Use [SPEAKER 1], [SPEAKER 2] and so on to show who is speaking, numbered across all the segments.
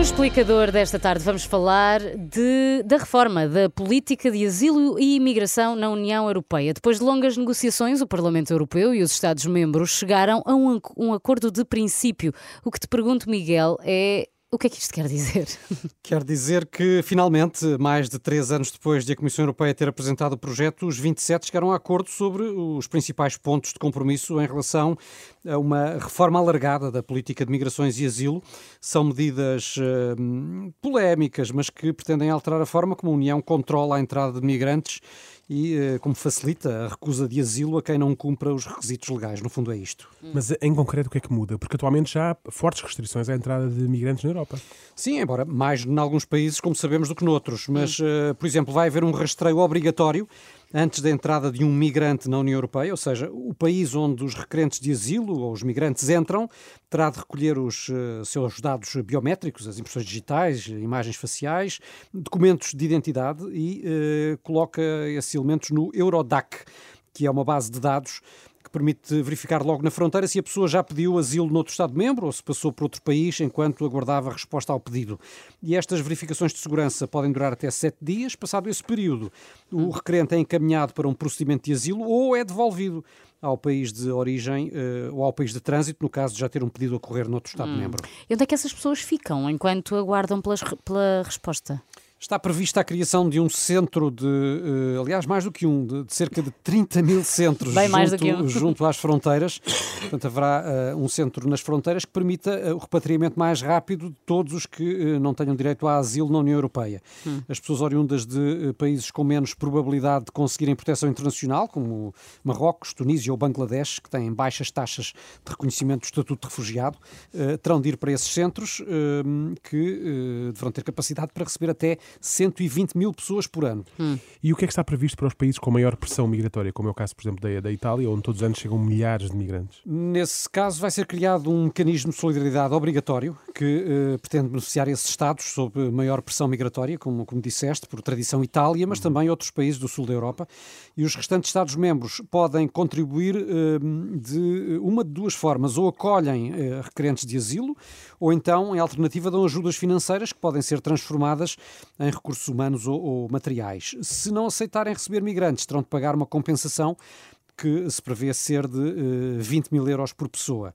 [SPEAKER 1] explicador desta tarde vamos falar de, da reforma da política de asilo e imigração na União Europeia. Depois de longas negociações, o Parlamento Europeu e os Estados-membros chegaram a um, um acordo de princípio. O que te pergunto, Miguel, é o que é que isto quer dizer?
[SPEAKER 2] Quer dizer que, finalmente, mais de três anos depois de a Comissão Europeia ter apresentado o projeto, os 27 chegaram a acordo sobre os principais pontos de compromisso em relação a uma reforma alargada da política de migrações e asilo. São medidas uh, polémicas, mas que pretendem alterar a forma como a União controla a entrada de migrantes e uh, como facilita a recusa de asilo a quem não cumpra os requisitos legais. No fundo, é isto.
[SPEAKER 3] Mas em concreto, o que é que muda? Porque atualmente já há fortes restrições à entrada de migrantes na Europa.
[SPEAKER 2] Sim, embora mais em alguns países, como sabemos, do que noutros. Mas, uh, por exemplo, vai haver um rastreio obrigatório antes da entrada de um migrante na União Europeia, ou seja, o país onde os requerentes de asilo ou os migrantes entram terá de recolher os uh, seus dados biométricos, as impressões digitais, imagens faciais, documentos de identidade e uh, coloca esses elementos no Eurodac, que é uma base de dados que permite verificar logo na fronteira se a pessoa já pediu asilo noutro Estado-membro ou se passou por outro país enquanto aguardava a resposta ao pedido. E estas verificações de segurança podem durar até sete dias. Passado esse período, o requerente é encaminhado para um procedimento de asilo ou é devolvido ao país de origem uh, ou ao país de trânsito, no caso de já ter um pedido a correr noutro Estado-membro. Hum.
[SPEAKER 1] E onde é que essas pessoas ficam enquanto aguardam pelas, pela resposta?
[SPEAKER 2] Está prevista a criação de um centro de, uh, aliás, mais do que um, de, cerca de 30 mil centros
[SPEAKER 1] Bem
[SPEAKER 2] junto,
[SPEAKER 1] um.
[SPEAKER 2] junto às fronteiras. Portanto, haverá uh, um centro nas fronteiras que permita uh, o repatriamento mais rápido de todos os que não tenham direito a asilo na União Europeia. Hum. As pessoas oriundas de países com menos probabilidade de conseguirem proteção internacional, como Marrocos, Tunísia ou Bangladesh, que têm baixas taxas de reconhecimento do estatuto de refugiado, terão de ir para esses centros que deverão ter capacidade para receber até 120 mil pessoas por ano.
[SPEAKER 3] Hum. E o que é que está previsto para os países com maior pressão migratória, como é o caso, por exemplo, da, da Itália, onde todos os anos chegam milhares de migrantes?
[SPEAKER 2] Nesse caso, vai ser criado um mecanismo de solidariedade obrigatório que uh, pretende beneficiar esses Estados sob maior pressão migratória, como, como disseste, por tradição Itália, mas também outros países do sul da Europa. E os restantes Estados-membros podem contribuir uh, de uma de duas formas: ou acolhem uh, requerentes de asilo, ou então, em alternativa, dão ajudas financeiras que podem ser transformadas em recursos humanos ou, ou materiais. Se não aceitarem receber migrantes, terão de pagar uma compensação que se prevê ser de uh, 20 mil euros por pessoa.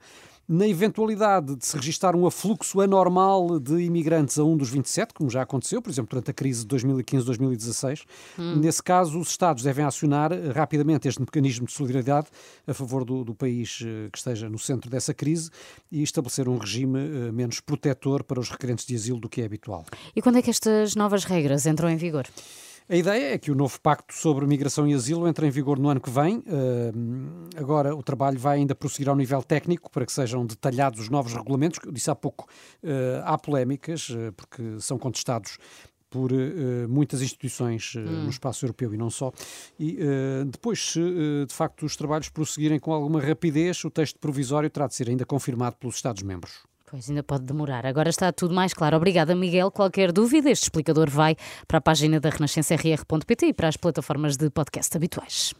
[SPEAKER 2] Na eventualidade de se registrar um afluxo anormal de imigrantes a um dos 27, como já aconteceu, por exemplo, durante a crise de 2015-2016, hum. nesse caso os Estados devem acionar rapidamente este mecanismo de solidariedade a favor do, do, país eh, que esteja no centro dessa crise e estabelecer um regime eh, menos protetor para os requerentes de asilo do que é habitual.
[SPEAKER 1] E quando é que estas novas regras entram em vigor?
[SPEAKER 2] A ideia é que o novo pacto sobre migração e asilo entre em vigor no ano que vem. agora, o trabalho vai ainda prosseguir ao nível técnico para que sejam detalhados os novos regulamentos. Eu disse há pouco, uh, há polémicas, uh, porque são contestados por uh, muitas instituições uh, hum. no espaço europeu e não só. E uh, depois, se de facto os trabalhos prosseguirem com alguma rapidez, o texto provisório terá de ser ainda confirmado pelos Estados-membros.
[SPEAKER 1] Pois ainda pode demorar. Agora está tudo mais claro. Obrigada, Miguel. Qualquer dúvida, este explicador vai para a página da renascença.rr.pt e para as plataformas de podcast habituais.